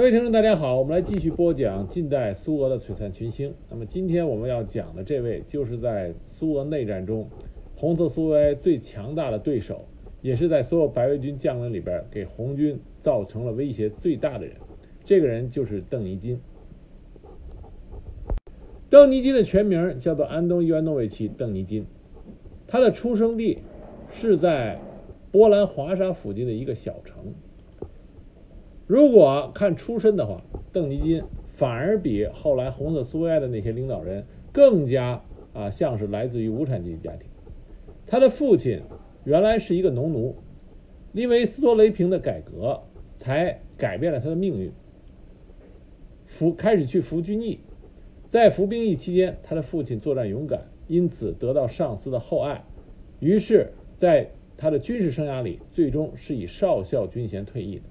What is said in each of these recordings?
各位听众，大家好，我们来继续播讲近代苏俄的璀璨群星。那么今天我们要讲的这位，就是在苏俄内战中，红色苏维埃最强大的对手，也是在所有白卫军将领里边给红军造成了威胁最大的人。这个人就是邓尼金。邓尼金的全名叫做安东伊万诺维奇·邓尼金，他的出生地是在波兰华沙附近的一个小城。如果看出身的话，邓尼金反而比后来红色苏维埃的那些领导人更加啊像是来自于无产阶级家庭。他的父亲原来是一个农奴，因为斯托雷平的改革才改变了他的命运，服开始去服军役，在服兵役期间，他的父亲作战勇敢，因此得到上司的厚爱，于是在他的军事生涯里，最终是以少校军衔退役的。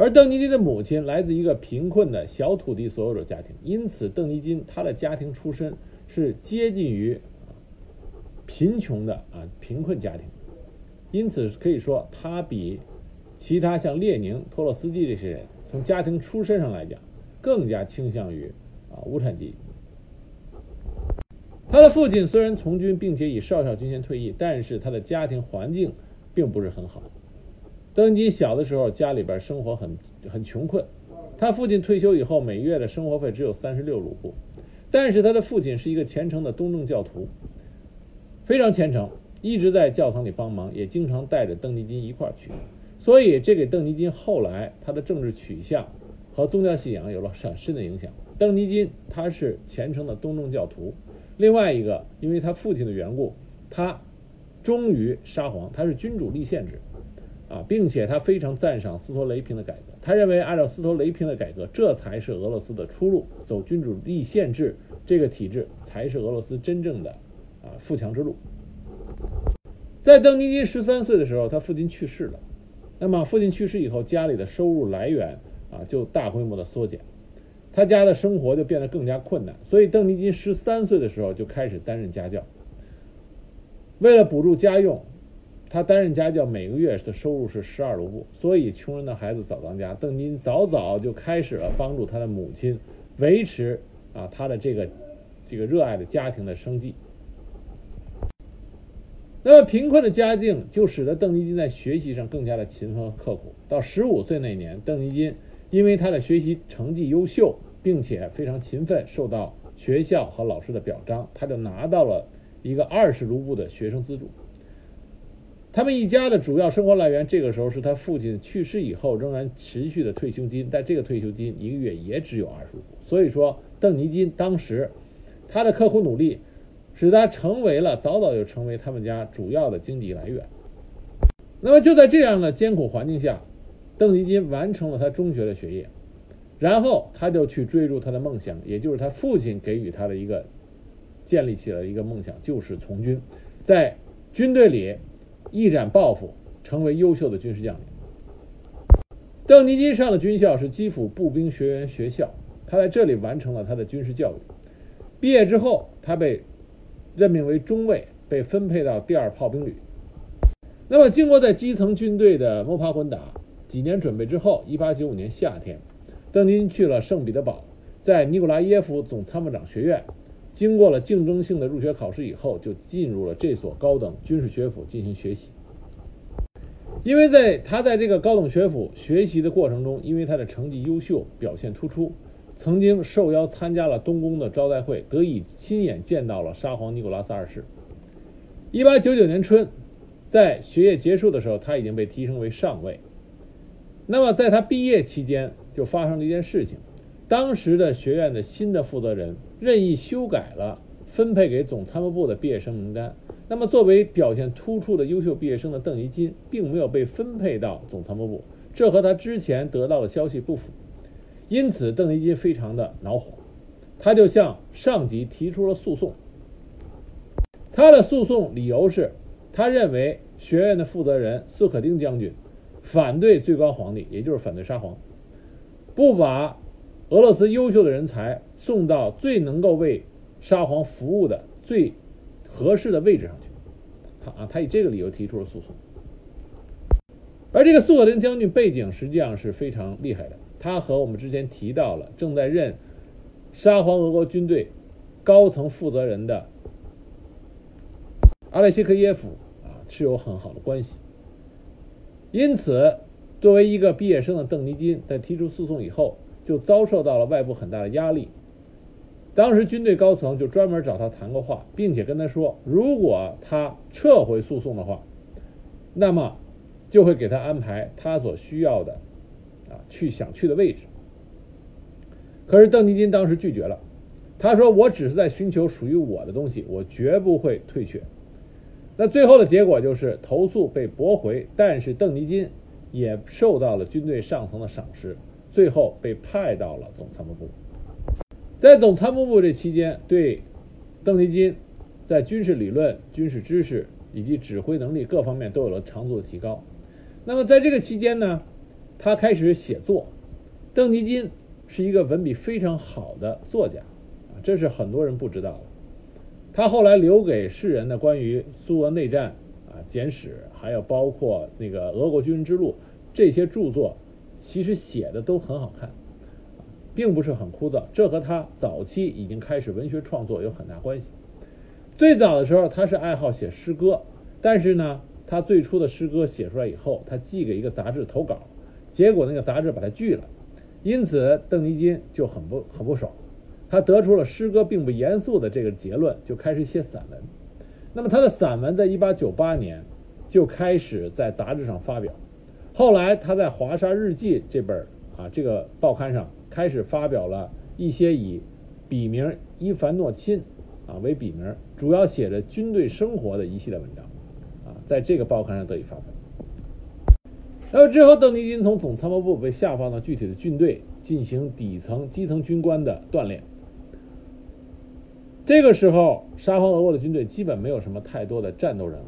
而邓尼金的母亲来自一个贫困的小土地所有者家庭，因此邓尼金他的家庭出身是接近于贫穷的啊贫困家庭，因此可以说他比其他像列宁、托洛斯基这些人从家庭出身上来讲，更加倾向于啊无产阶级。他的父亲虽然从军，并且以少校军衔退役，但是他的家庭环境并不是很好。邓尼金小的时候，家里边生活很很穷困。他父亲退休以后，每月的生活费只有三十六卢布。但是他的父亲是一个虔诚的东正教徒，非常虔诚，一直在教堂里帮忙，也经常带着邓尼金一块儿去。所以这给邓尼金后来他的政治取向和宗教信仰有了很深的影响。邓尼金他是虔诚的东正教徒。另外一个，因为他父亲的缘故，他忠于沙皇，他是君主立宪制。啊，并且他非常赞赏斯托雷平的改革。他认为，按照斯托雷平的改革，这才是俄罗斯的出路，走君主立宪制这个体制才是俄罗斯真正的啊富强之路。在邓尼金十三岁的时候，他父亲去世了。那么，父亲去世以后，家里的收入来源啊就大规模的缩减，他家的生活就变得更加困难。所以，邓尼金十三岁的时候就开始担任家教，为了补助家用。他担任家教，每个月的收入是十二卢布，所以穷人的孩子早当家。邓金早早就开始了帮助他的母亲维持啊他的这个这个热爱的家庭的生计。那么贫困的家境就使得邓尼金在学习上更加的勤奋和刻苦。到十五岁那年，邓尼金因为他的学习成绩优秀，并且非常勤奋，受到学校和老师的表彰，他就拿到了一个二十卢布的学生资助。他们一家的主要生活来源，这个时候是他父亲去世以后仍然持续的退休金，但这个退休金一个月也只有二十五。所以说，邓尼金当时他的刻苦努力，使他成为了早早就成为他们家主要的经济来源。那么就在这样的艰苦环境下，邓尼金完成了他中学的学业，然后他就去追逐他的梦想，也就是他父亲给予他的一个建立起了一个梦想，就是从军，在军队里。一展抱负，成为优秀的军事将领。邓尼金上的军校是基辅步兵学员学校，他在这里完成了他的军事教育。毕业之后，他被任命为中尉，被分配到第二炮兵旅。那么，经过在基层军队的摸爬滚打，几年准备之后，1895年夏天，邓尼金去了圣彼得堡，在尼古拉耶夫总参谋长学院。经过了竞争性的入学考试以后，就进入了这所高等军事学府进行学习。因为在他在这个高等学府学习的过程中，因为他的成绩优秀、表现突出，曾经受邀参加了东宫的招待会，得以亲眼见到了沙皇尼古拉斯二世。一八九九年春，在学业结束的时候，他已经被提升为上尉。那么在他毕业期间，就发生了一件事情。当时的学院的新的负责人任意修改了分配给总参谋部的毕业生名单。那么，作为表现突出的优秀毕业生的邓尼金，并没有被分配到总参谋部，这和他之前得到的消息不符。因此，邓尼金非常的恼火，他就向上级提出了诉讼。他的诉讼理由是，他认为学院的负责人斯可丁将军反对最高皇帝，也就是反对沙皇，不把。俄罗斯优秀的人才送到最能够为沙皇服务的最合适的位置上去，他啊，他以这个理由提出了诉讼。而这个苏可丁将军背景实际上是非常厉害的，他和我们之前提到了正在任沙皇俄国军队高层负责人的阿列谢克耶夫啊是有很好的关系，因此，作为一个毕业生的邓尼金在提出诉讼以后，就遭受到了外部很大的压力。当时军队高层就专门找他谈过话，并且跟他说，如果他撤回诉讼的话，那么就会给他安排他所需要的啊去想去的位置。可是邓尼金当时拒绝了，他说：“我只是在寻求属于我的东西，我绝不会退却。”那最后的结果就是投诉被驳回，但是邓尼金也受到了军队上层的赏识，最后被派到了总参谋部。在总参谋部这期间，对邓尼金在军事理论、军事知识以及指挥能力各方面都有了长足的提高。那么在这个期间呢，他开始写作。邓尼金是一个文笔非常好的作家，啊，这是很多人不知道的。他后来留给世人的关于苏俄内战啊简史，还有包括那个俄国军人之路这些著作，其实写的都很好看。并不是很枯燥，这和他早期已经开始文学创作有很大关系。最早的时候，他是爱好写诗歌，但是呢，他最初的诗歌写出来以后，他寄给一个杂志投稿，结果那个杂志把他拒了，因此邓尼金就很不很不爽，他得出了诗歌并不严肃的这个结论，就开始写散文。那么他的散文在1898年就开始在杂志上发表，后来他在《华沙日记》这本啊这个报刊上。开始发表了一些以笔名伊凡诺钦啊为笔名，主要写着军队生活的一系列文章，啊，在这个报刊上得以发表。那么之后，邓尼金从总参谋部被下放到具体的军队进行底层基层军官的锻炼。这个时候，沙皇俄国的军队基本没有什么太多的战斗人物，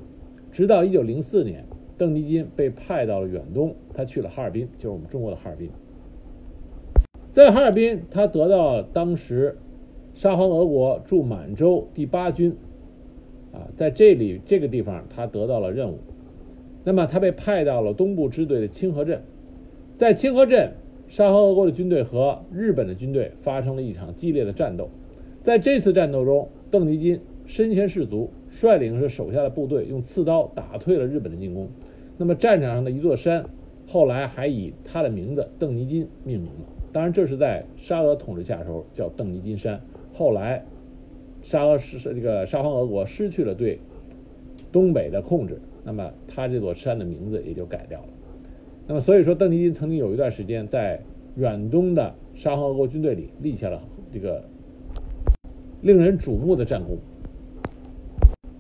直到1904年，邓尼金被派到了远东，他去了哈尔滨，就是我们中国的哈尔滨。在哈尔滨，他得到当时沙皇俄国驻满洲第八军啊，在这里这个地方，他得到了任务。那么，他被派到了东部支队的清河镇。在清河镇，沙皇俄国的军队和日本的军队发生了一场激烈的战斗。在这次战斗中，邓尼金身先士卒，率领着手下的部队用刺刀打退了日本的进攻。那么，战场上的一座山，后来还以他的名字邓尼金命名了。当然，这是在沙俄统治下时候叫邓尼金山。后来，沙俄是这个沙皇俄国失去了对东北的控制，那么他这座山的名字也就改掉了。那么，所以说邓尼金曾经有一段时间在远东的沙皇俄国军队里立下了这个令人瞩目的战功。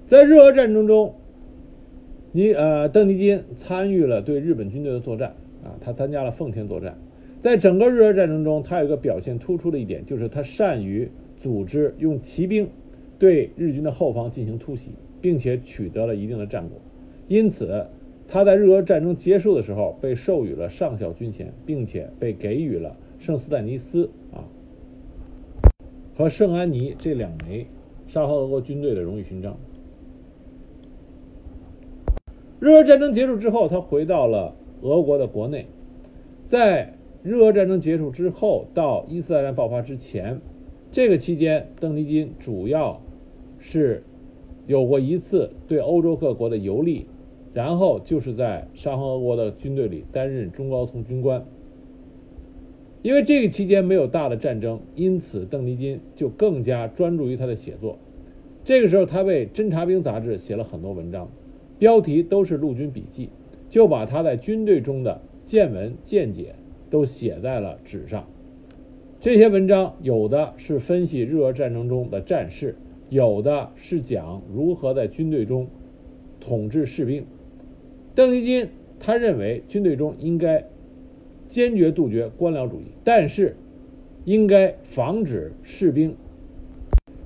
在日俄战争中，尼呃邓尼金参与了对日本军队的作战啊，他参加了奉天作战。在整个日俄战争中，他有一个表现突出的一点，就是他善于组织用骑兵对日军的后方进行突袭，并且取得了一定的战果。因此，他在日俄战争结束的时候被授予了上校军衔，并且被给予了圣斯坦尼斯啊和圣安妮这两枚沙皇俄国军队的荣誉勋章。日俄战争结束之后，他回到了俄国的国内，在。日俄战争结束之后到一次大战爆发之前，这个期间，邓尼金主要是有过一次对欧洲各国的游历，然后就是在沙皇俄国的军队里担任中高层军官。因为这个期间没有大的战争，因此邓尼金就更加专注于他的写作。这个时候，他为《侦察兵》杂志写了很多文章，标题都是陆军笔记，就把他在军队中的见闻见解。都写在了纸上。这些文章有的是分析日俄战争中的战事，有的是讲如何在军队中统治士兵。邓丽君他认为军队中应该坚决杜绝官僚主义，但是应该防止士兵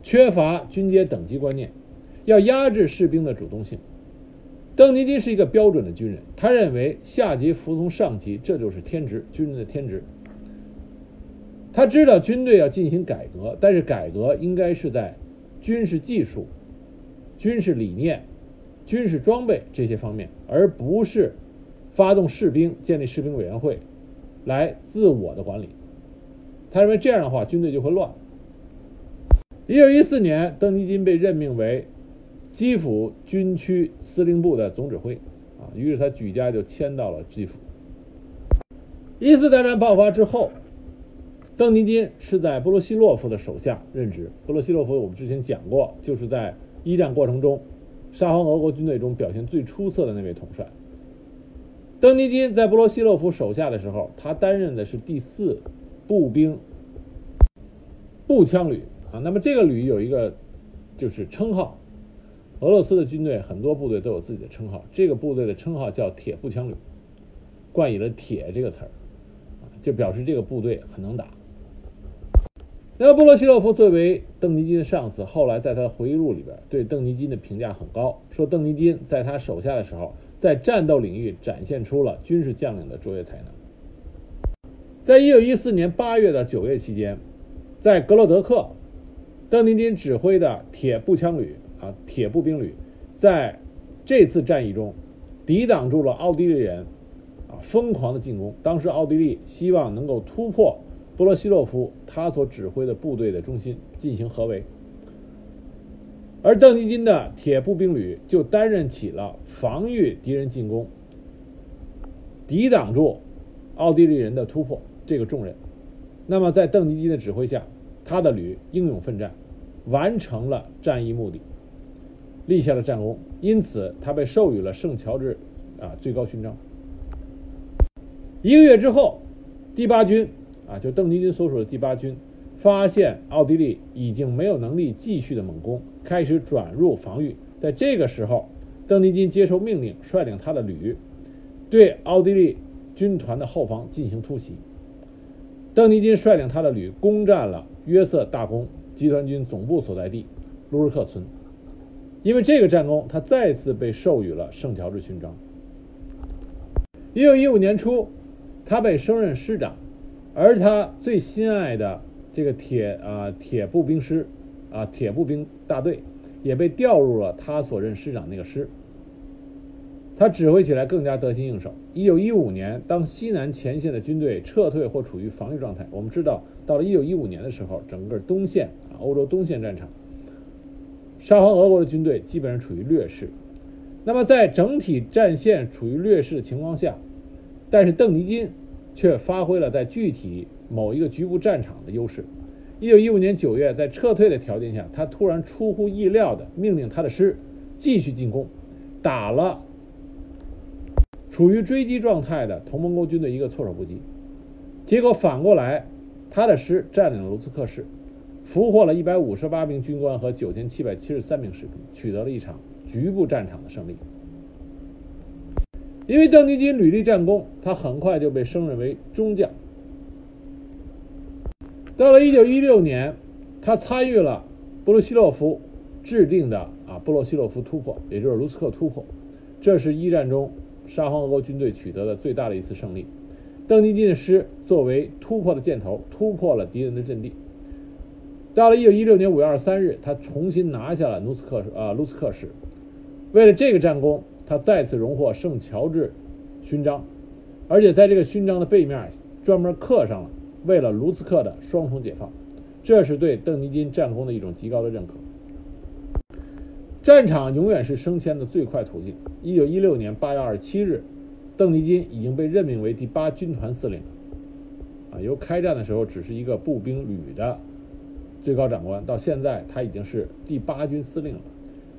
缺乏军阶等级观念，要压制士兵的主动性。邓尼金是一个标准的军人，他认为下级服从上级，这就是天职，军人的天职。他知道军队要进行改革，但是改革应该是在军事技术、军事理念、军事装备这些方面，而不是发动士兵建立士兵委员会，来自我的管理。他认为这样的话，军队就会乱。一九一四年，邓尼金被任命为基辅军区司令部的总指挥，啊，于是他举家就迁到了基辅。一次大战爆发之后，邓尼金是在波罗西洛夫的手下任职。波罗西洛夫我们之前讲过，就是在一战过程中，沙皇俄国军队中表现最出色的那位统帅。邓尼金在波罗西洛夫手下的时候，他担任的是第四步兵步枪旅。啊，那么这个旅有一个就是称号，俄罗斯的军队很多部队都有自己的称号，这个部队的称号叫铁步枪旅，冠以了“铁”这个词儿，就表示这个部队很能打。那布罗西洛夫作为邓尼金的上司，后来在他的回忆录里边对邓尼金的评价很高，说邓尼金在他手下的时候，在战斗领域展现出了军事将领的卓越才能。在一九一四年八月到九月期间，在格洛德克。邓尼金指挥的铁步枪旅铁步兵旅，在这次战役中抵挡住了奥地利人啊疯狂的进攻。当时奥地利希望能够突破波罗西洛夫他所指挥的部队的中心进行合围，而邓尼金的铁步兵旅就担任起了防御敌人进攻、抵挡住奥地利人的突破这个重任。那么在邓尼金的指挥下。他的旅英勇奋战，完成了战役目的，立下了战功，因此他被授予了圣乔治啊最高勋章。一个月之后，第八军啊，就邓尼金所属的第八军，发现奥地利已经没有能力继续的猛攻，开始转入防御。在这个时候，邓尼金接受命令，率领他的旅对奥地利军团的后方进行突袭。邓尼金率领他的旅攻占了。约瑟大公集团军总部所在地卢日克村，因为这个战功，他再次被授予了圣乔治勋章。一九一五年初，他被升任师长，而他最心爱的这个铁啊铁步兵师啊铁步兵大队，也被调入了他所任师长那个师。他指挥起来更加得心应手。一九一五年，当西南前线的军队撤退或处于防御状态，我们知道，到了一九一五年的时候，整个东线啊，欧洲东线战场，沙皇俄国的军队基本上处于劣势。那么，在整体战线处于劣势的情况下，但是邓尼金却发挥了在具体某一个局部战场的优势。一九一五年九月，在撤退的条件下，他突然出乎意料的命令他的师继续进攻，打了。处于追击状态的同盟国军队一个措手不及，结果反过来，他的师占领了卢茨克市，俘获了一百五十八名军官和九千七百七十三名士兵，取得了一场局部战场的胜利。因为邓尼金屡立战功，他很快就被升任为中将。到了一九一六年，他参与了布鲁西洛夫制定的啊布洛西洛夫突破，也就是卢斯克突破，这是一战中。沙皇俄国军队取得的最大的一次胜利，邓尼金的师作为突破的箭头，突破了敌人的阵地。到了1916年5月23日，他重新拿下了卢茨克啊卢茨克市。为了这个战功，他再次荣获圣乔治勋章，而且在这个勋章的背面专门刻上了“为了卢茨克的双重解放”，这是对邓尼金战功的一种极高的认可。战场永远是升迁的最快途径。一九一六年八月二十七日，邓尼金已经被任命为第八军团司令。啊，由开战的时候只是一个步兵旅的最高长官，到现在他已经是第八军司令了。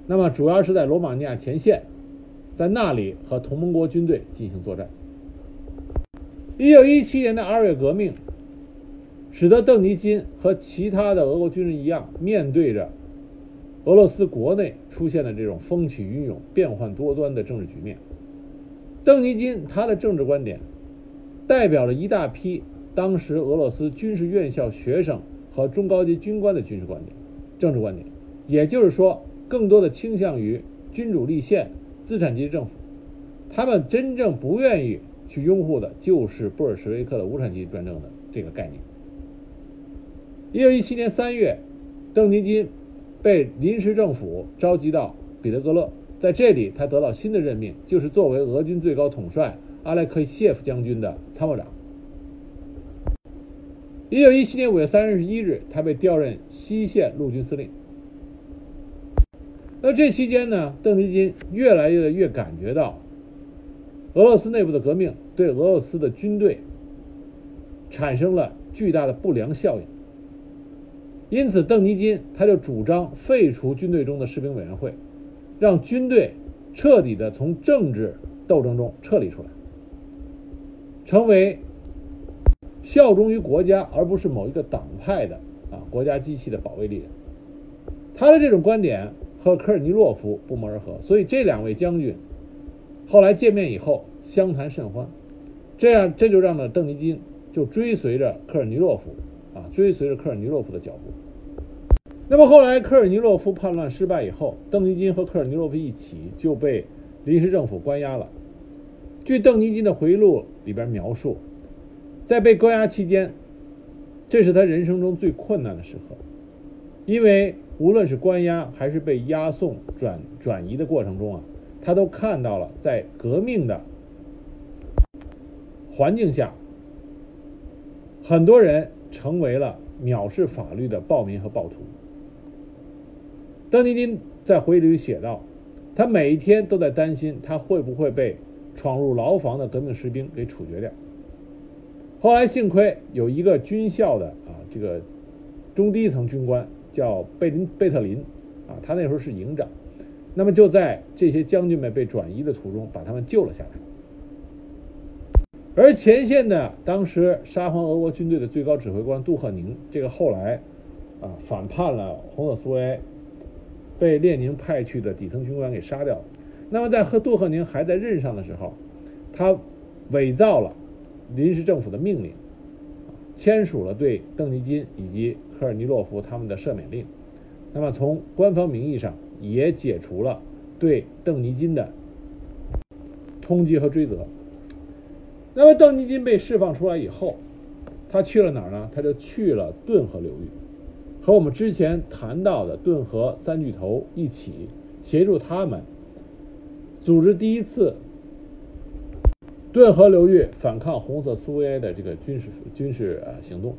那么，主要是在罗马尼亚前线，在那里和同盟国军队进行作战。一九一七年的二月革命，使得邓尼金和其他的俄国军人一样，面对着。俄罗斯国内出现的这种风起云涌、变幻多端的政治局面，邓尼金他的政治观点，代表了一大批当时俄罗斯军事院校学生和中高级军官的军事观点、政治观点，也就是说，更多的倾向于君主立宪、资产阶级政府，他们真正不愿意去拥护的就是布尔什维克的无产阶级专政的这个概念。一九一七年三月，邓尼金。被临时政府召集到彼得格勒，在这里他得到新的任命，就是作为俄军最高统帅，阿列克谢夫将军的参谋长。一九一七年五月三十一日，他被调任西线陆军司令。那这期间呢，邓尼金越来越越感觉到俄罗斯内部的革命对俄罗斯的军队产生了巨大的不良效应，因此邓尼金他就主张废除军队中的士兵委员会，让军队彻底的从政治斗争中撤离出来，成为效忠于国家而不是某一个党派的啊国家机器的保卫力量。他的这种观点。和科尔尼洛夫不谋而合，所以这两位将军后来见面以后相谈甚欢，这样这就让呢邓尼金就追随着科尔尼洛夫啊，追随着科尔尼洛夫的脚步。那么后来科尔尼洛夫叛乱失败以后，邓尼金和科尔尼洛夫一起就被临时政府关押了。据邓尼金的回忆录里边描述，在被关押期间，这是他人生中最困难的时刻，因为。无论是关押还是被押送转转移的过程中啊，他都看到了在革命的环境下，很多人成为了藐视法律的暴民和暴徒。邓尼金在回忆里写道：“他每一天都在担心他会不会被闯入牢房的革命士兵给处决掉。”后来幸亏有一个军校的啊这个中低层军官。叫贝林贝特林，啊，他那时候是营长，那么就在这些将军们被转移的途中，把他们救了下来。而前线的当时沙皇俄国军队的最高指挥官杜赫宁，这个后来啊反叛了红色苏维埃，被列宁派去的底层军官给杀掉了。那么在和杜赫宁还在任上的时候，他伪造了临时政府的命令。签署了对邓尼金以及科尔尼洛夫他们的赦免令，那么从官方名义上也解除了对邓尼金的通缉和追责。那么邓尼金被释放出来以后，他去了哪儿呢？他就去了顿河流域，和我们之前谈到的顿河三巨头一起协助他们组织第一次。顿河流域反抗红色苏维埃的这个军事军事呃行动，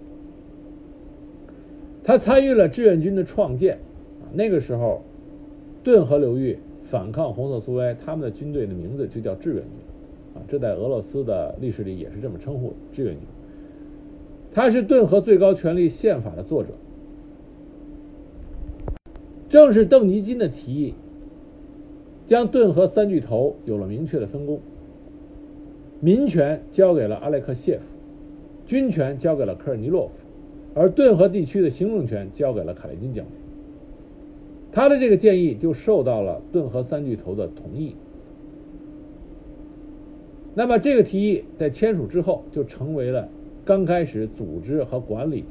他参与了志愿军的创建啊。那个时候，顿河流域反抗红色苏维埃，他们的军队的名字就叫志愿军啊。这在俄罗斯的历史里也是这么称呼的志愿军。他是顿河最高权力宪法的作者，正是邓尼金的提议，将顿河三巨头有了明确的分工。民权交给了阿列克谢夫，军权交给了科尔尼洛夫，而顿河地区的行政权交给了卡列金将军。他的这个建议就受到了顿河三巨头的同意。那么这个提议在签署之后，就成为了刚开始组织和管理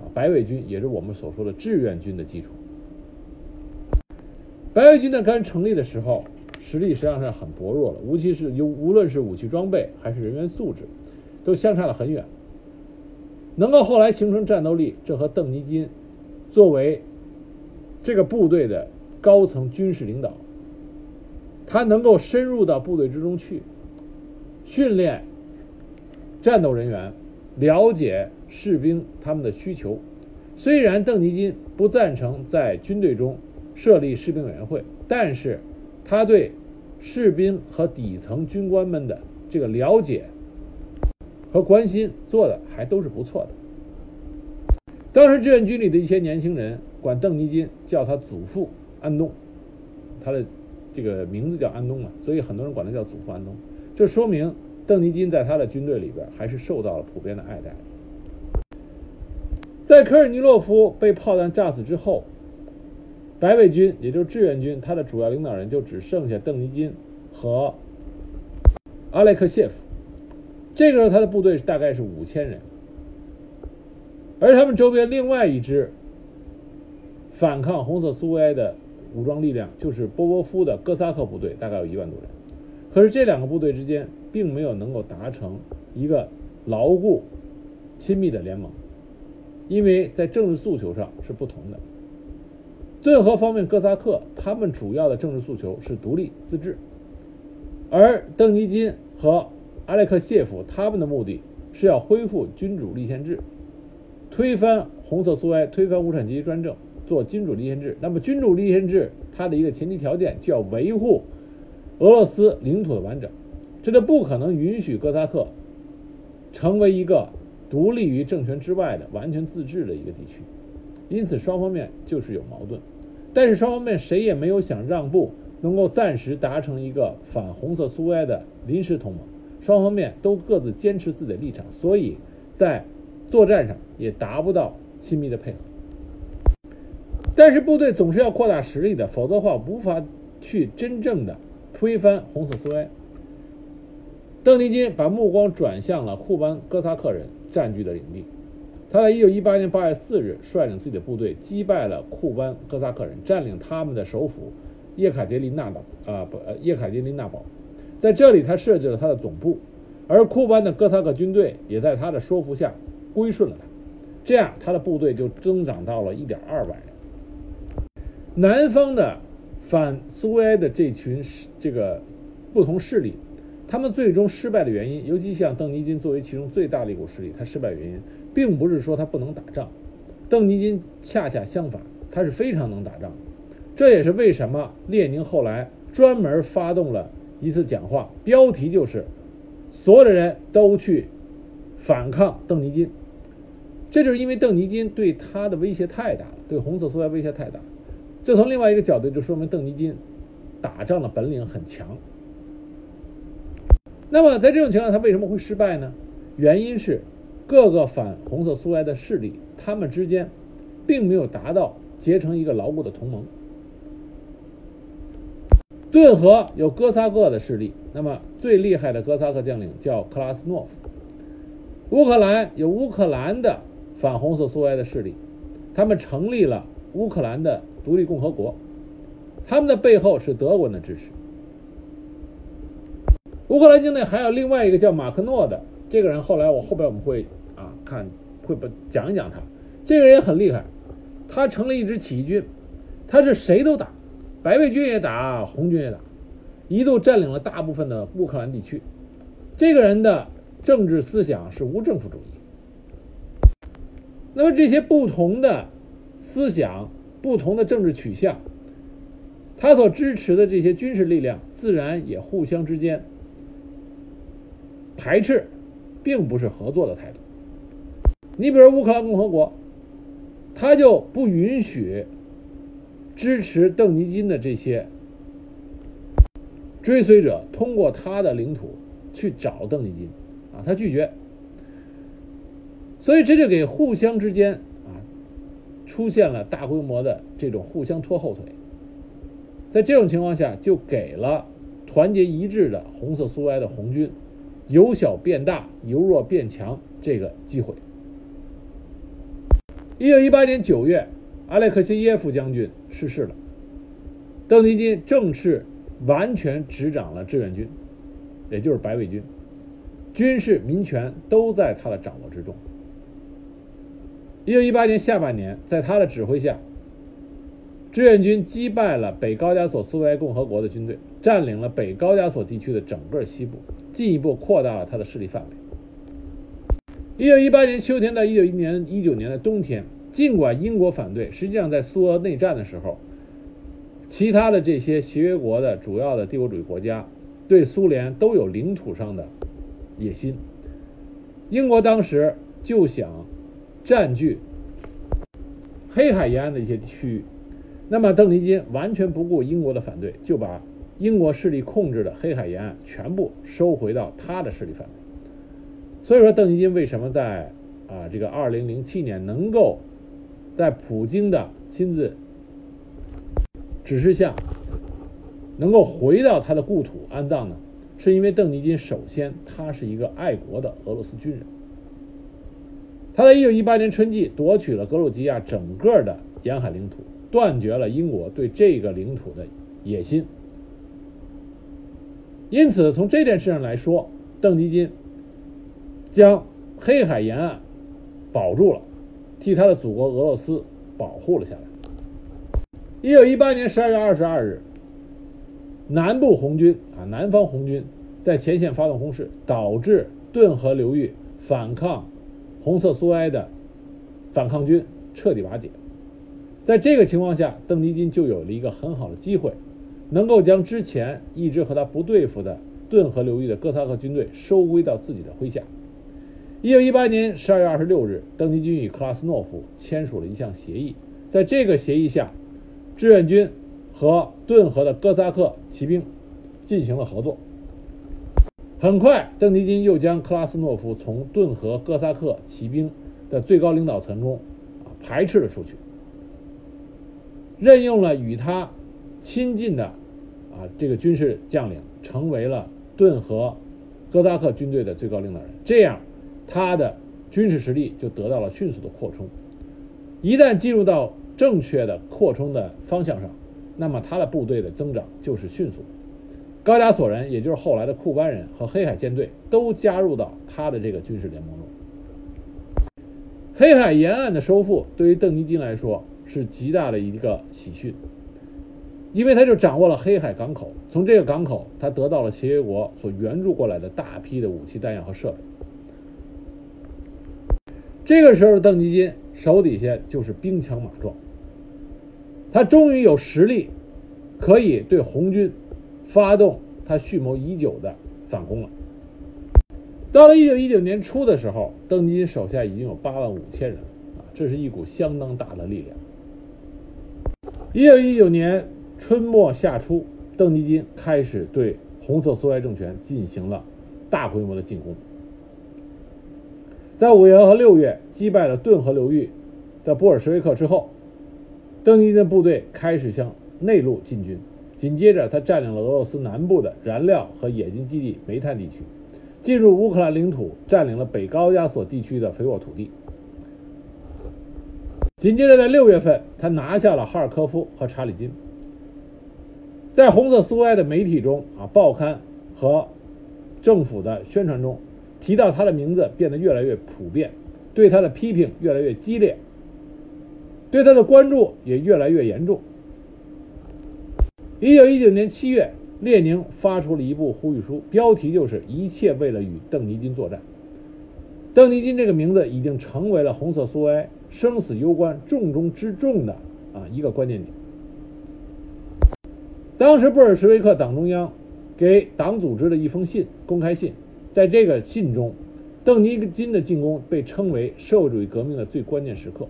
啊白卫军，也是我们所说的志愿军的基础。白卫军呢刚成立的时候。实力实际上是很薄弱的，无其是无无论是武器装备还是人员素质，都相差了很远。能够后来形成战斗力，这和邓尼金作为这个部队的高层军事领导，他能够深入到部队之中去，训练战斗人员，了解士兵他们的需求。虽然邓尼金不赞成在军队中设立士兵委员会，但是。他对士兵和底层军官们的这个了解和关心做的还都是不错的。当时志愿军里的一些年轻人管邓尼金叫他祖父安东，他的这个名字叫安东嘛，所以很多人管他叫祖父安东。这说明邓尼金在他的军队里边还是受到了普遍的爱戴。在科尔尼洛夫被炮弹炸死之后。白卫军，也就是志愿军，他的主要领导人就只剩下邓尼金和阿列克谢夫。这个时候，他的部队大概是五千人，而他们周边另外一支反抗红色苏维埃的武装力量，就是波波夫的哥萨克部队，大概有一万多人。可是这两个部队之间并没有能够达成一个牢固、亲密的联盟，因为在政治诉求上是不同的。顿河方面，哥萨克他们主要的政治诉求是独立自治，而邓尼金和阿列克谢夫他们的目的是要恢复君主立宪制，推翻红色苏维埃，推翻无产阶级专政，做君主立宪制。那么君主立宪制它的一个前提条件就要维护俄罗斯领土的完整，这就不可能允许哥萨克成为一个独立于政权之外的完全自治的一个地区。因此，双方面就是有矛盾，但是双方面谁也没有想让步，能够暂时达成一个反红色苏维埃的临时同盟。双方面都各自坚持自己的立场，所以在作战上也达不到亲密的配合。但是部队总是要扩大实力的，否则的话无法去真正的推翻红色苏维埃。邓尼金把目光转向了库班哥萨克人占据的领地。他在1918年8月4日率领自己的部队击败了库班哥萨克人，占领他们的首府叶卡捷琳娜堡啊不呃叶卡捷琳娜堡。在这里，他设置了他的总部，而库班的哥萨克军队也在他的说服下归顺了他。这样，他的部队就增长到了1.2万人。南方的反苏维埃的这群这个不同势力，他们最终失败的原因，尤其像邓尼金作为其中最大的一股势力，他失败原因并不是说他不能打仗，邓尼金恰恰相反，他是非常能打仗。这也是为什么列宁后来专门发动了。一次讲话，标题就是“所有的人都去反抗邓尼金”，这就是因为邓尼金对他的威胁太大了，对红色苏维埃威胁太大。这从另外一个角度就说明邓尼金打仗的本领很强。那么在这种情况，他为什么会失败呢？原因是各个反红色苏维埃的势力，他们之间并没有达到结成一个牢固的同盟。顿河有哥萨克的势力，那么最厉害的哥萨克将领叫克拉斯诺夫。乌克兰有乌克兰的反红色苏维埃的势力，他们成立了乌克兰的独立共和国，他们的背后是德国人的支持。乌克兰境内还有另外一个叫马克诺的这个人，后来我后边我们会看会不讲一讲他，这个人也很厉害，他成了一支起义军，他是谁都打。白卫军也打，红军也打，一度占领了大部分的乌克兰地区。这个人的政治思想是无政府主义。那么这些不同的思想、不同的政治取向，他所支持的这些军事力量，自然也互相之间排斥，并不是合作的态度。你比如乌克兰共和国，他就不允许。支持邓尼金的这些追随者通过他的领土去找邓尼金，啊，他拒绝，所以这就给互相之间啊出现了大规模的这种互相拖后腿，在这种情况下，就给了团结一致的红色苏维埃的红军由小变大、由弱变强这个机会。一九一八年九月。阿列克谢耶夫将军逝世了，邓尼金正式完全执掌了志愿军，也就是白卫军，军事民权都在他的掌握之中。一九一八年下半年，在他的指挥下，志愿军击败了北高加索苏维埃共和国的军队，占领了北高加索地区的整个西部，进一步扩大了他的势力范围。一九一八年秋天到一九一年一九年的冬天。尽管英国反对，实际上在苏俄内战的时候，其他的这些协约国的主要的帝国主义国家对苏联都有领土上的野心。英国当时就想占据黑海沿岸的一些区域，那么邓尼金完全不顾英国的反对，就把英国势力控制的黑海沿岸全部收回到他的势力范围。所以说，邓尼金为什么在啊这个二零零七年能够？在普京的亲自指示下，能够回到他的故土安葬呢？是因为邓尼金首先他是一个爱国的俄罗斯军人，他在一九一八年春季夺取了格鲁吉亚整个的沿海领土，断绝了英国对这个领土的野心。因此，从这件事上来说，邓尼金将黑海沿岸保住了。替他的祖国俄罗斯保护了下来。一九一八年十二月二十二日，南部红军啊，南方红军在前线发动攻势，导致顿河流域反抗红色苏埃的反抗军彻底瓦解。在这个情况下，邓尼金就有了一个很好的机会，能够将之前一直和他不对付的顿河流域的哥萨克军队收归到自己的麾下。一九一八年十二月二十六日，邓尼军与克拉斯诺夫签署了一项协议，在这个协议下，志愿军和顿河的哥萨克骑兵进行了合作。很快，邓尼金又将克拉斯诺夫从顿河哥萨克骑兵的最高领导层中啊排斥了出去，任用了与他亲近的啊这个军事将领，成为了顿河哥萨克军队的最高领导人。这样，他的军事实力就得到了迅速的扩充。一旦进入到正确的扩充的方向上，那么他的部队的增长就是迅速。高加索人，也就是后来的库班人和黑海舰队，都加入到他的这个军事联盟中。黑海沿岸的收复对于邓尼金来说是极大的一个喜讯，因为他就掌握了黑海港口，从这个港口他得到了协约国所援助过来的大批的武器弹药和设备。这个时候，邓尼金手底下就是兵强马壮，他终于有实力可以对红军。发动他蓄谋已久的反攻了。到了一九一九年初的时候，邓尼金手下已经有八万五千人啊，这是一股相当大的力量。一九一九年春末夏初，邓尼金开始对红色苏维埃政权进行了大规模的进攻。在五月和六月击败了顿河流域的布尔什维克之后，邓尼的部队开始向内陆进军。紧接着，他占领了俄罗斯南部的燃料和冶金基地煤炭地区，进入乌克兰领土，占领了北高加索地区的肥沃土地。紧接着，在六月份，他拿下了哈尔科夫和查理金。在红色苏维埃的媒体中啊，报刊和政府的宣传中，提到他的名字变得越来越普遍，对他的批评越来越激烈，对他的关注也越来越严重。一九一九年七月，列宁发出了一部呼吁书，标题就是“一切为了与邓尼金作战”。邓尼金这个名字已经成为了红色苏维埃生死攸关、重中之重的啊一个关键点。当时布尔什维克党中央给党组织的一封信，公开信，在这个信中，邓尼金的进攻被称为社会主义革命的最关键时刻。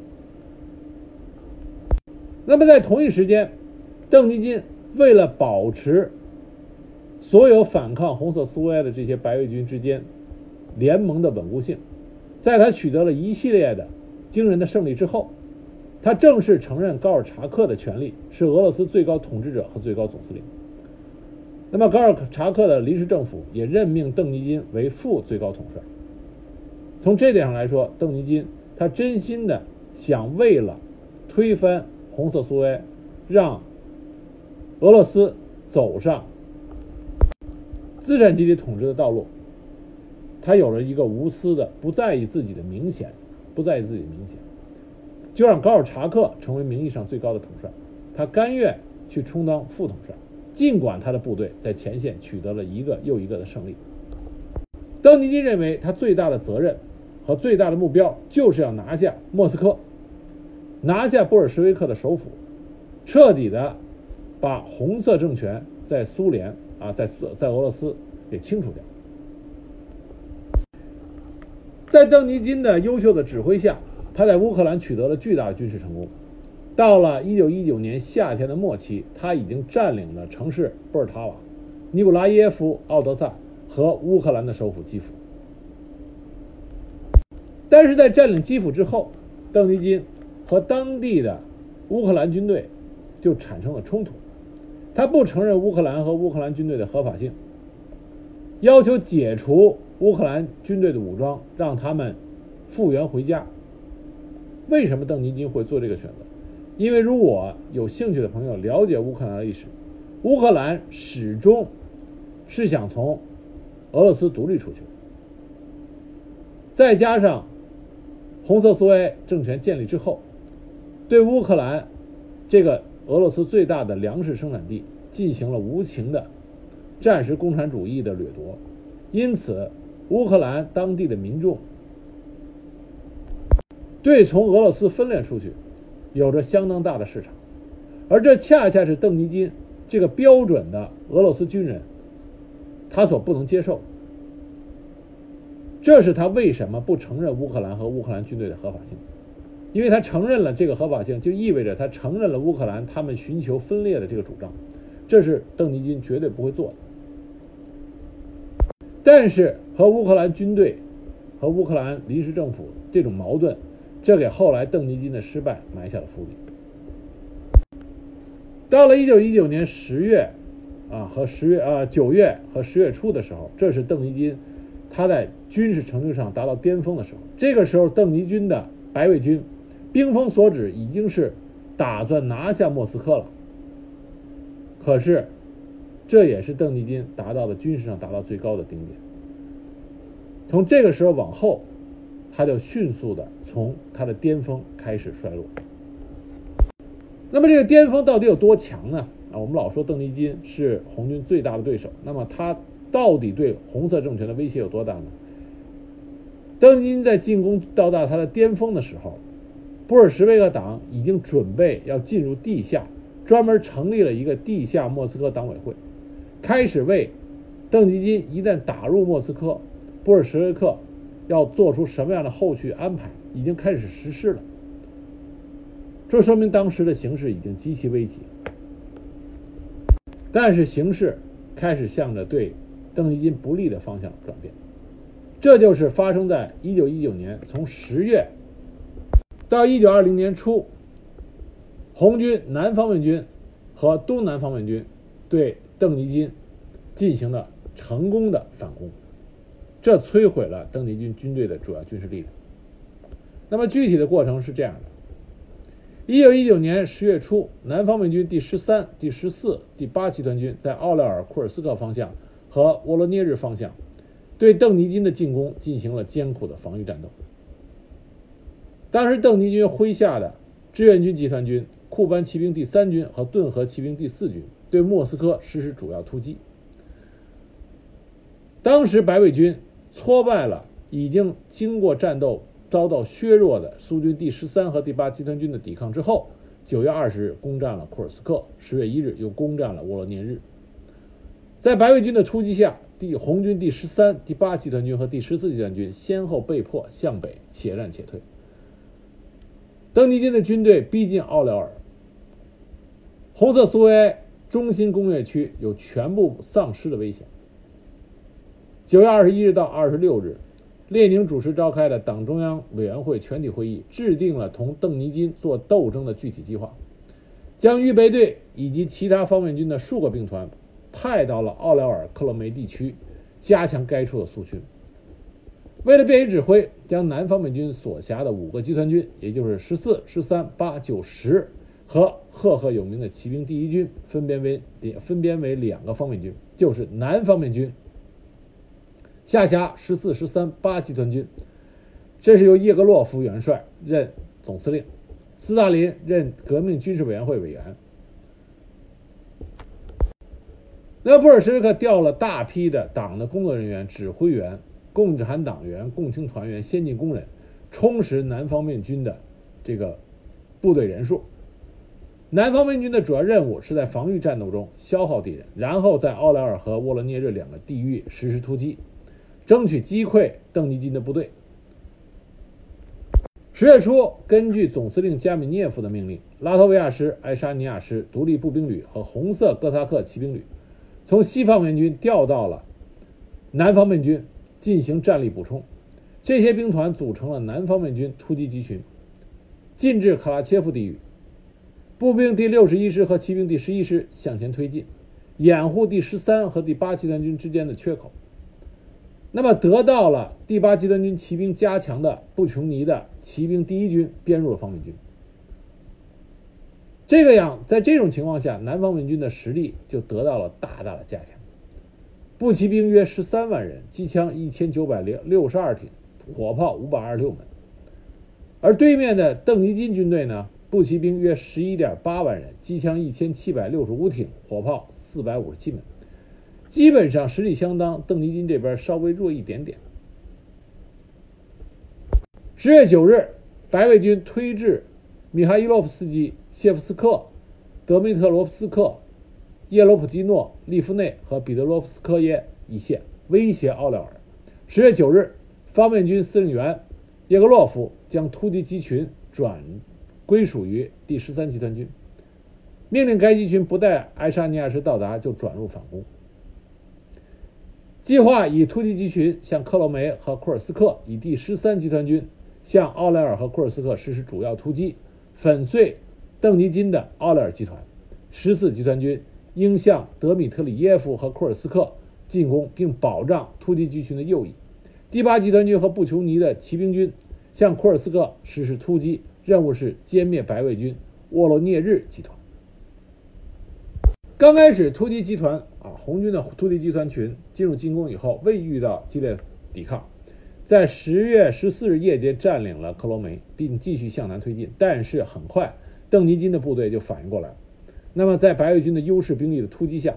那么在同一时间，邓尼金。为了保持所有反抗红色苏维埃的这些白卫军之间联盟的稳固性，在他取得了一系列的惊人的胜利之后，他正式承认高尔察克的权利是俄罗斯最高统治者和最高总司令。那么高尔察克的临时政府也任命邓尼金为副最高统帅。从这点上来说，邓尼金他真心的想为了推翻红色苏维埃，让。俄罗斯走上资产阶级统治的道路，他有了一个无私的、不在意自己的明显，不在意自己的明显，就让高尔察克成为名义上最高的统帅，他甘愿去充当副统帅，尽管他的部队在前线取得了一个又一个的胜利。邓尼金认为，他最大的责任和最大的目标就是要拿下莫斯科，拿下布尔什维克的首府，彻底的。把红色政权在苏联啊，在在在俄罗斯给清除掉。在邓尼金的优秀的指挥下，他在乌克兰取得了巨大的军事成功。到了一九一九年夏天的末期，他已经占领了城市波尔塔瓦、尼古拉耶夫、奥德萨和乌克兰的首府基辅。但是在占领基辅之后，邓尼金和当地的乌克兰军队就产生了冲突。他不承认乌克兰和乌克兰军队的合法性，要求解除乌克兰军队的武装，让他们复员回家。为什么邓尼金会做这个选择？因为如果有兴趣的朋友了解乌克兰的历史，乌克兰始终是想从俄罗斯独立出去。再加上红色苏维埃政权建立之后，对乌克兰这个。俄罗斯最大的粮食生产地进行了无情的战时共产主义的掠夺，因此乌克兰当地的民众对从俄罗斯分裂出去有着相当大的市场，而这恰恰是邓尼金这个标准的俄罗斯军人他所不能接受。这是他为什么不承认乌克兰和乌克兰军队的合法性？因为他承认了这个合法性，就意味着他承认了乌克兰他们寻求分裂的这个主张，这是邓尼金绝对不会做的。但是和乌克兰军队和乌克兰临时政府这种矛盾，这给后来邓尼金的失败埋下了伏笔。到了一九一九年十月，啊和十月啊九月和十月初的时候，这是邓尼金。他在军事成就上达到巅峰的时候，这个时候邓尼军的白卫军兵锋所指已经是打算拿下莫斯科了。可是，这也是邓尼金达到了军事上达到最高的顶点。从这个时候往后，他就迅速的从他的巅峰开始衰落。那么这个巅峰到底有多强呢？啊，我们老说邓尼金是红军最大的对手，那么他。到底对红色政权的威胁有多大呢？邓金在进攻到达他的巅峰的时候，布尔什维克党已经准备要进入地下，专门成立了一个地下莫斯科党委会，开始为邓尼金一旦打入莫斯科，布尔什维克要做出什么样的后续安排，已经开始实施了。这说明当时的形势已经极其危急，但是形势开始向着对。邓尼金不利的方向转变，这就是发生在一九一九年从十月到一九二零年初，红军南方面军和东南方面军对邓尼金进行了成功的反攻，这摧毁了邓尼军军队的主要军事力量。那么具体的过程是这样的：一九一九年十月初，南方面军第十三、第十四、第八集团军在奥廖尔库尔斯克方向。和沃罗涅日方向，对邓尼金的进攻进行了艰苦的防御战斗。当时，邓尼军麾下的志愿军集团军、库班骑兵第三军和顿河骑兵第四军对莫斯科实施主要突击。当时，白卫军挫败了已经经过战斗遭到削弱的苏军第十三和第八集团军的抵抗之后，九月二十日攻占了库尔斯克，十月一日又攻占了沃罗涅日。在白卫军的突击下，第红军第十三、第八集团军和第十四集团军先后被迫向北且战且退。邓尼金的军队逼近奥廖尔，红色苏维埃中心工业区有全部丧失的危险。九月二十一日到二十六日，列宁主持召开的党中央委员会全体会议制定了同邓尼金做斗争的具体计划，将预备队以及其他方面军的数个兵团。派到了奥廖尔克罗梅地区，加强该处的苏军。为了便于指挥，将南方面军所辖的五个集团军，也就是十四、十三、八、九、十和赫赫有名的骑兵第一军，分别为分编为两个方面军，就是南方面军下辖十四、十三、八集团军，这是由叶格洛夫元帅任总司令，斯大林任革命军事委员会委员。那布尔什维克调了大批的党的工作人员、指挥员、共产党员、共青团员、先进工人，充实南方面军的这个部队人数。南方面军的主要任务是在防御战斗中消耗敌人，然后在奥莱尔和沃罗涅日两个地域实施突击，争取击溃邓尼金的部队。十月初，根据总司令加米涅夫的命令，拉脱维亚师、爱沙尼亚师、独立步兵旅和红色哥萨克骑兵旅。从西方面军调到了南方面军进行战力补充，这些兵团组成了南方面军突击集群，进至卡拉切夫地域。步兵第六十一师和骑兵第十一师向前推进，掩护第十三和第八集团军之间的缺口。那么，得到了第八集团军骑兵加强的布琼尼的骑兵第一军编入了方面军。这个样，在这种情况下，南方面军的实力就得到了大大的加强。步骑兵约十三万人，机枪一千九百零六十二挺，火炮五百二十六门。而对面的邓尼金军队呢，步骑兵约十一点八万人，机枪一千七百六十五挺，火炮四百五十七门。基本上实力相当，邓尼金这边稍微弱一点点。十月九日，白卫军推至米哈伊洛夫斯基、谢夫斯克、德米特罗夫斯克、叶罗普基诺、利夫内和彼得罗夫斯科耶一线，威胁奥廖尔。十月九日，方面军司令员叶格洛夫将突击机群转归属于第十三集团军，命令该机群不待爱沙尼亚时到达就转入反攻。计划以突击集群向克罗梅和库尔斯克，以第十三集团军向奥莱尔和库尔斯克实施主要突击，粉碎邓尼金的奥莱尔集团。十四集团军应向德米特里耶夫和库尔斯克进攻，并保障突击集群的右翼。第八集团军和布琼尼的骑兵军向库尔斯克实施突击，任务是歼灭白卫军沃罗涅日集团。刚开始，突击集团。啊，红军的突击集团群进入进攻以后，未遇到激烈抵抗，在十月十四日夜间占领了克罗梅，并继续向南推进。但是很快，邓尼金的部队就反应过来了。那么，在白卫军的优势兵力的突击下，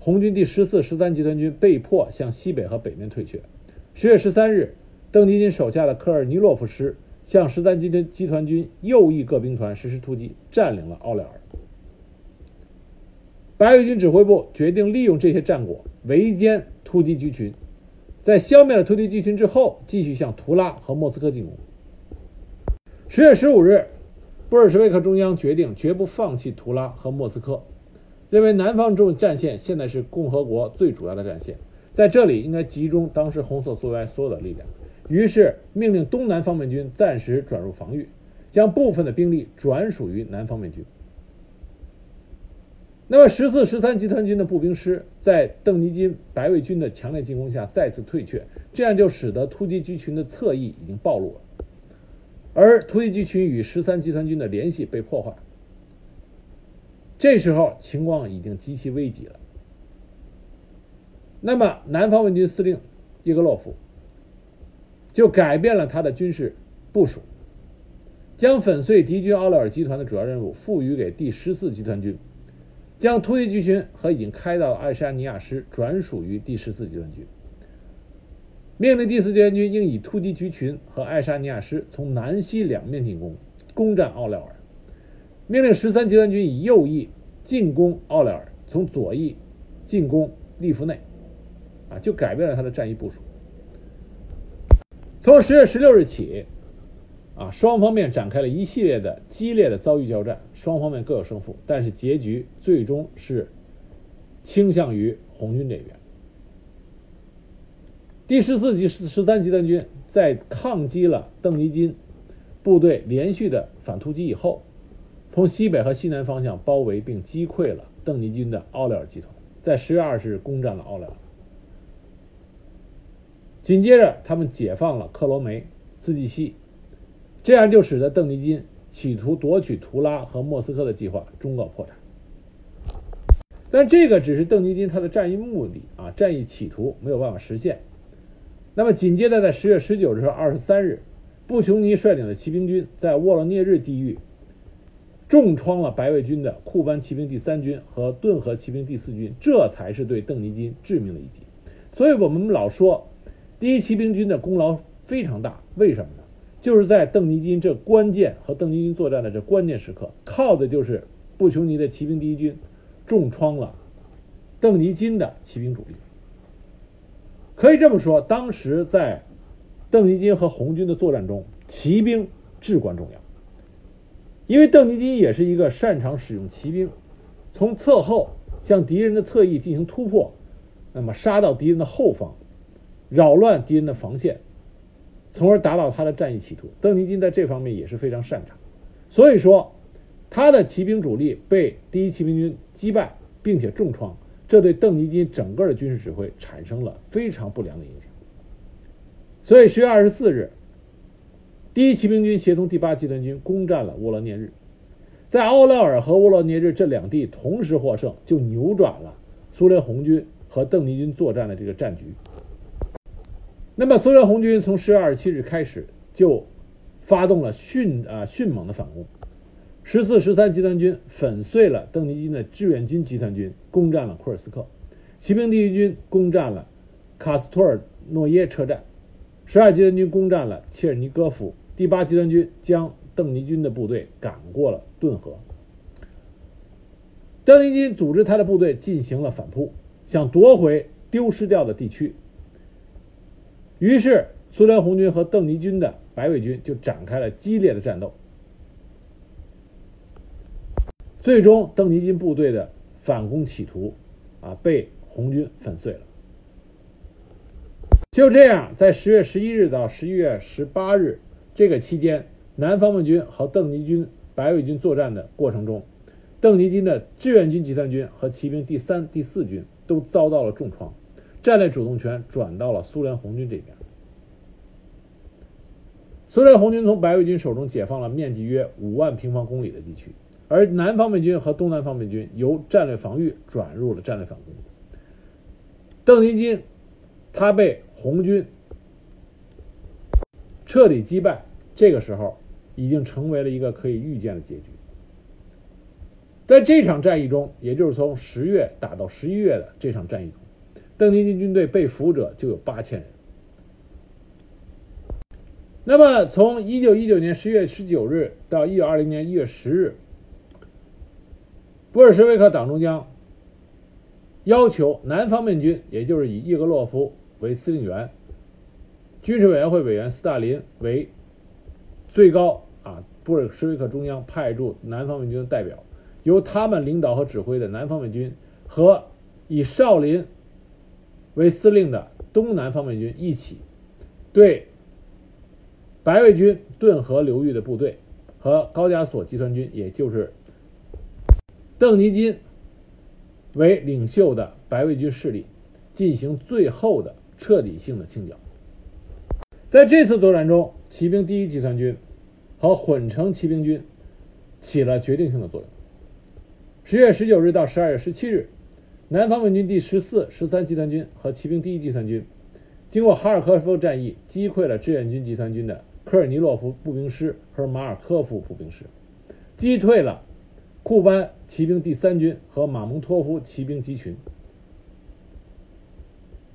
红军第十四、十三集团军被迫向西北和北面退却。十月十三日，邓尼金手下的科尔尼洛夫师向十三集团集团军右翼各兵团实施突击，占领了奥廖尔。白卫军指挥部决定利用这些战果围歼突击机群，在消灭了突击机群之后，继续向图拉和莫斯科进攻。十月十五日，布尔什维克中央决定绝不放弃图拉和莫斯科，认为南方这战线现在是共和国最主要的战线，在这里应该集中当时红色苏维埃所有的力量。于是命令东南方面军暂时转入防御，将部分的兵力转属于南方面军。那么，十四、十三集团军的步兵师在邓尼金白卫军的强烈进攻下再次退却，这样就使得突击机群的侧翼已经暴露了，而突击机群与十三集团军的联系被破坏。这时候情况已经极其危急了。那么，南方卫军司令伊格洛夫就改变了他的军事部署，将粉碎敌军奥勒尔集团的主要任务赋予给第十四集团军。将突击集群和已经开到的爱沙尼亚师转属于第十四集团军，命令第四集团军应以突击集群和爱沙尼亚师从南西两面进攻，攻占奥廖尔；命令十三集团军以右翼进攻奥廖尔，从左翼进攻利夫内，啊，就改变了他的战役部署。从十月十六日起。啊，双方面展开了一系列的激烈的遭遇交战，双方面各有胜负，但是结局最终是倾向于红军这边。第十四集十三集团军在抗击了邓尼金部队连续的反突击以后，从西北和西南方向包围并击溃了邓尼金的奥廖尔集团，在十月二十日攻占了奥廖尔。紧接着，他们解放了克罗梅、兹季西。这样就使得邓尼金企图夺取图拉和莫斯科的计划终告破产。但这个只是邓尼金他的战役目的啊，战役企图没有办法实现。那么紧接着在十月十九日和二十三日，布琼尼率领的骑兵军在沃罗涅日地域重创了白卫军的库班骑兵第三军和顿河骑兵第四军，这才是对邓尼金致命的一击。所以我们老说第一骑兵军的功劳非常大，为什么呢？就是在邓尼金这关键和邓尼金作战的这关键时刻，靠的就是布琼尼的骑兵第一军重创了邓尼金的骑兵主力。可以这么说，当时在邓尼金和红军的作战中，骑兵至关重要。因为邓尼金也是一个擅长使用骑兵，从侧后向敌人的侧翼进行突破，那么杀到敌人的后方，扰乱敌人的防线。从而达到他的战役企图。邓尼金在这方面也是非常擅长，所以说他的骑兵主力被第一骑兵军击败，并且重创，这对邓尼金整个的军事指挥产生了非常不良的影响。所以十月二十四日，第一骑兵军协同第八集团军攻占了沃罗涅日，在奥廖尔和沃罗涅日这两地同时获胜，就扭转了苏联红军和邓尼军作战的这个战局。那么，苏联红军从十月二十七日开始就发动了迅啊迅猛的反攻，十四、十三集团军粉碎了邓尼金的志愿军集团军，攻占了库尔斯克，骑兵第一军攻占了卡斯托尔诺耶车站，十二集团军攻占了切尔尼戈夫，第八集团军将邓尼军的部队赶过了顿河。邓尼金组织他的部队进行了反扑，想夺回丢失掉的地区。于是，苏联红军和邓尼军的白卫军就展开了激烈的战斗。最终，邓尼军部队的反攻企图啊被红军粉碎了。就这样，在十月十一日到十一月十八日这个期间，南方卫军和邓尼军白卫军作战的过程中。邓尼军的志愿军集团军和骑兵第三、第四军都遭到了重创，战略主动权转到了苏联红军这边。苏联红军从白卫军手中解放了面积约五万平方公里的地区，而南方面军和东南方面军由战略防御转入了战略反攻。邓尼金他被红军彻底击败，这个时候已经成为了一个可以预见的结局。在这场战役中，也就是从十月打到十一月的这场战役中，邓尼金军队被俘者就有八千人。那么，从一九一九年十月十九日到一九二零年一月十日，布尔什维克党中央要求南方面军，也就是以叶格洛夫为司令员，军事委员会委员斯大林为最高啊，布尔什维克中央派驻南方面军的代表。由他们领导和指挥的南方面军和以少林为司令的东南方面军一起，对白卫军顿河流域的部队和高加索集团军，也就是邓尼金为领袖的白卫军势力进行最后的彻底性的清剿。在这次作战中，骑兵第一集团军和混成骑兵军起了决定性的作用。十月十九日到十二月十七日，南方面军第十四、十三集团军和骑兵第一集团军，经过哈尔科夫战役，击溃了志愿军集团军的科尔尼洛夫步兵师和马尔科夫步兵师，击退了库班骑兵第三军和马蒙托夫骑兵集群。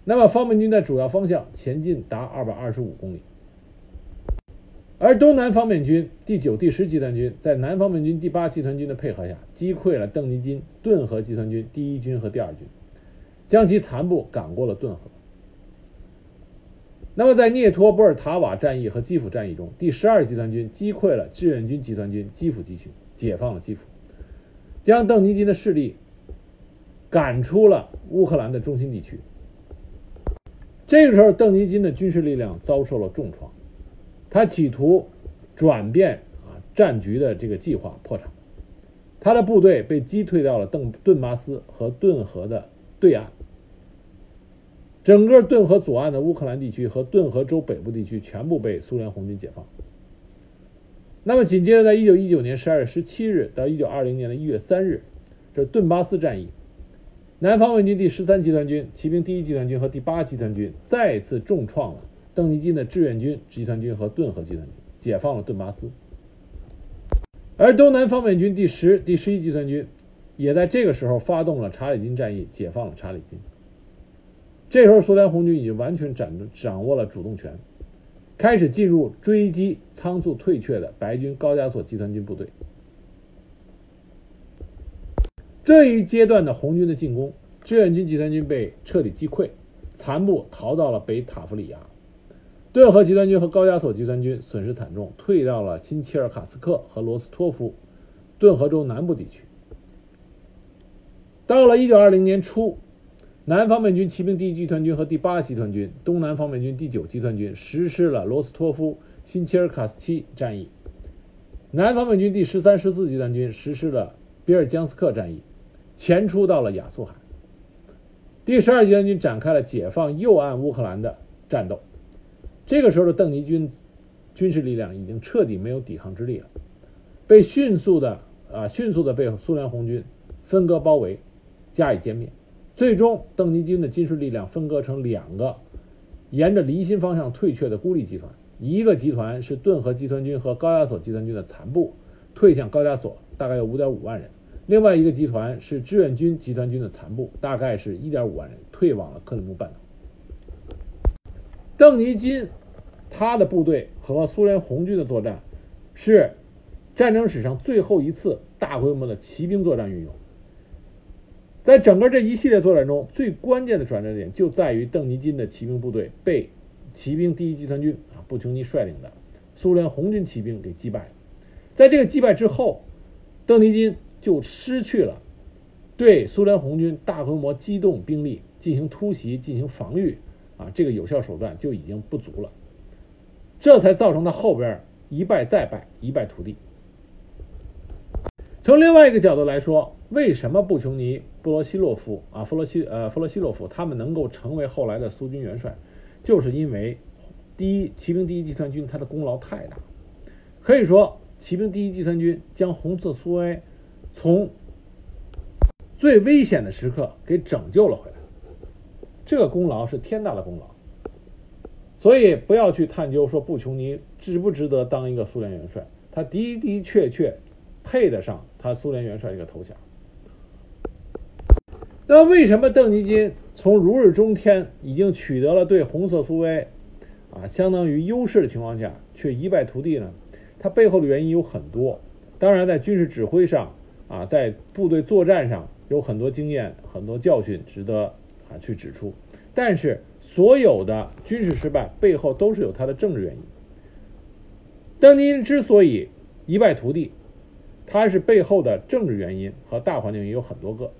那么，方面军的主要方向前进达二百二十五公里。而东南方面军第九、第十集团军在南方面军第八集团军的配合下，击溃了邓尼金顿河集团军第一军和第二军，将其残部赶过了顿河。那么，在涅托波尔塔瓦战役和基辅战役中，第十二集团军击溃了志愿军集团军基辅集群，解放了基辅，将邓尼金的势力赶出了乌克兰的中心地区。这个时候，邓尼金的军事力量遭受了重创。他企图转变啊战局的这个计划破产，他的部队被击退到了邓顿巴斯和顿河的对岸，整个顿河左岸的乌克兰地区和顿河州北部地区全部被苏联红军解放。那么紧接着，在一九一九年十二月十七日到一九二零年的一月三日，这顿巴斯战役，南方卫军第十三集团军、骑兵第一集团军和第八集团军再次重创了。邓尼金的志愿军集团军和顿河集团军解放了顿巴斯，而东南方面军第十、第十一集团军也在这个时候发动了查理金战役，解放了查理金。这时候，苏联红军已经完全掌掌握了主动权，开始进入追击仓促退却的白军高加索集团军部队。这一阶段的红军的进攻，志愿军集团军被彻底击溃，残部逃到了北塔夫里亚。顿河集团军和高加索集团军损失惨重，退到了新切尔卡斯克和罗斯托夫顿河州南部地区。到了一九二零年初，南方面军骑兵第一集团军和第八集团军、东南方面军第九集团军实施了罗斯托夫新切尔卡斯基战役；南方面军第十三、十四集团军实施了比尔江斯克战役，前出到了亚速海。第十二集团军展开了解放右岸乌克兰的战斗。这个时候的邓尼军军事力量已经彻底没有抵抗之力了，被迅速的啊迅速的被苏联红军分割包围，加以歼灭。最终，邓尼军的军事力量分割成两个沿着离心方向退却的孤立集团，一个集团是顿河集团军和高加索集团军的残部，退向高加索，大概有五点五万人；另外一个集团是志愿军集团军的残部，大概是一点五万人，退往了克里木半岛。邓尼金他的部队和苏联红军的作战是战争史上最后一次大规模的骑兵作战运用。在整个这一系列作战中，最关键的转折点就在于邓尼金的骑兵部队被骑兵第一集团军啊布琼尼率领的苏联红军骑兵给击败了。在这个击败之后，邓尼金就失去了对苏联红军大规模机动兵力进行突袭、进行防御。啊，这个有效手段就已经不足了，这才造成他后边一败再败，一败涂地。从另外一个角度来说，为什么布琼尼、布罗西洛夫啊、弗罗西呃弗罗西洛夫他们能够成为后来的苏军元帅，就是因为第一骑兵第一集团军他的功劳太大，可以说骑兵第一集团军将红色苏维埃从最危险的时刻给拯救了回来。这个功劳是天大的功劳，所以不要去探究说布琼尼值不值得当一个苏联元帅，他的的确确配得上他苏联元帅这个头衔。那为什么邓尼金从如日中天已经取得了对红色苏维埃啊相当于优势的情况下，却一败涂地呢？他背后的原因有很多，当然在军事指挥上啊，在部队作战上有很多经验、很多教训值得。啊，去指出，但是所有的军事失败背后都是有它的政治原因。邓尼之所以一败涂地，他是背后的政治原因和大环境也有很多个。